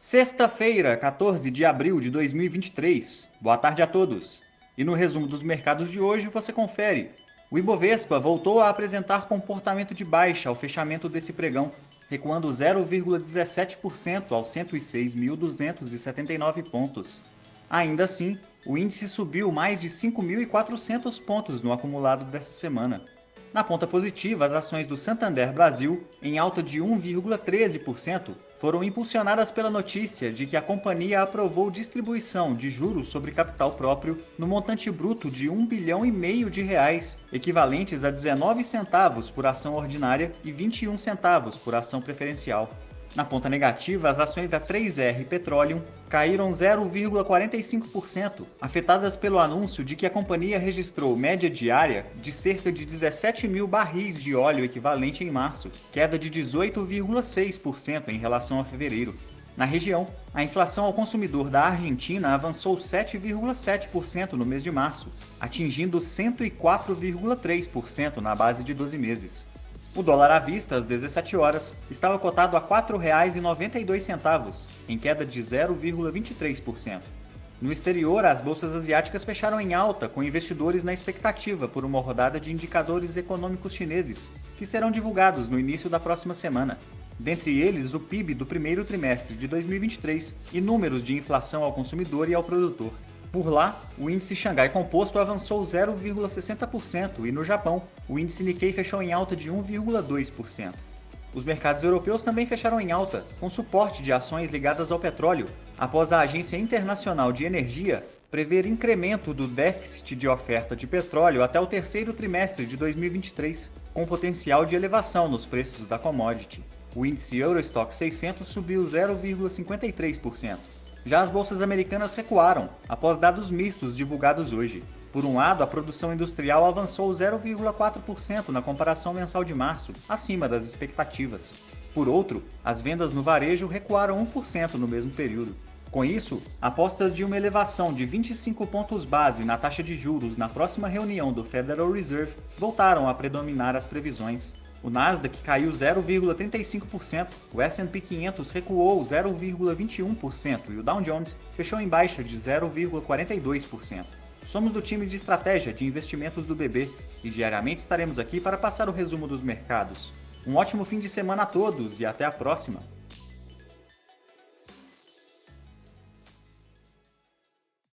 Sexta-feira, 14 de abril de 2023. Boa tarde a todos. E no resumo dos mercados de hoje você confere. O Ibovespa voltou a apresentar comportamento de baixa ao fechamento desse pregão, recuando 0,17% aos 106.279 pontos. Ainda assim, o índice subiu mais de 5.400 pontos no acumulado dessa semana. Na ponta positiva, as ações do Santander Brasil, em alta de 1,13%, foram impulsionadas pela notícia de que a companhia aprovou distribuição de juros sobre capital próprio no montante bruto de 1 bilhão e meio de reais, equivalentes a 19 centavos por ação ordinária e 21 centavos por ação preferencial. Na ponta negativa, as ações da 3R Petroleum caíram 0,45%, afetadas pelo anúncio de que a companhia registrou média diária de cerca de 17 mil barris de óleo equivalente em março, queda de 18,6% em relação a fevereiro. Na região, a inflação ao consumidor da Argentina avançou 7,7% no mês de março, atingindo 104,3% na base de 12 meses. O dólar à vista, às 17 horas, estava cotado a R$ 4,92, em queda de 0,23%. No exterior, as bolsas asiáticas fecharam em alta, com investidores na expectativa por uma rodada de indicadores econômicos chineses, que serão divulgados no início da próxima semana. Dentre eles, o PIB do primeiro trimestre de 2023 e números de inflação ao consumidor e ao produtor. Por lá, o índice Xangai Composto avançou 0,60% e no Japão, o índice Nikkei fechou em alta de 1,2%. Os mercados europeus também fecharam em alta, com suporte de ações ligadas ao petróleo, após a Agência Internacional de Energia prever incremento do déficit de oferta de petróleo até o terceiro trimestre de 2023, com potencial de elevação nos preços da commodity. O índice Eurostock 600 subiu 0,53%. Já as bolsas americanas recuaram, após dados mistos divulgados hoje. Por um lado, a produção industrial avançou 0,4% na comparação mensal de março, acima das expectativas. Por outro, as vendas no varejo recuaram 1% no mesmo período. Com isso, apostas de uma elevação de 25 pontos base na taxa de juros na próxima reunião do Federal Reserve voltaram a predominar as previsões. O Nasdaq caiu 0,35%, o S&P 500 recuou 0,21% e o Dow Jones fechou em baixa de 0,42%. Somos do time de estratégia de investimentos do BB e diariamente estaremos aqui para passar o resumo dos mercados. Um ótimo fim de semana a todos e até a próxima!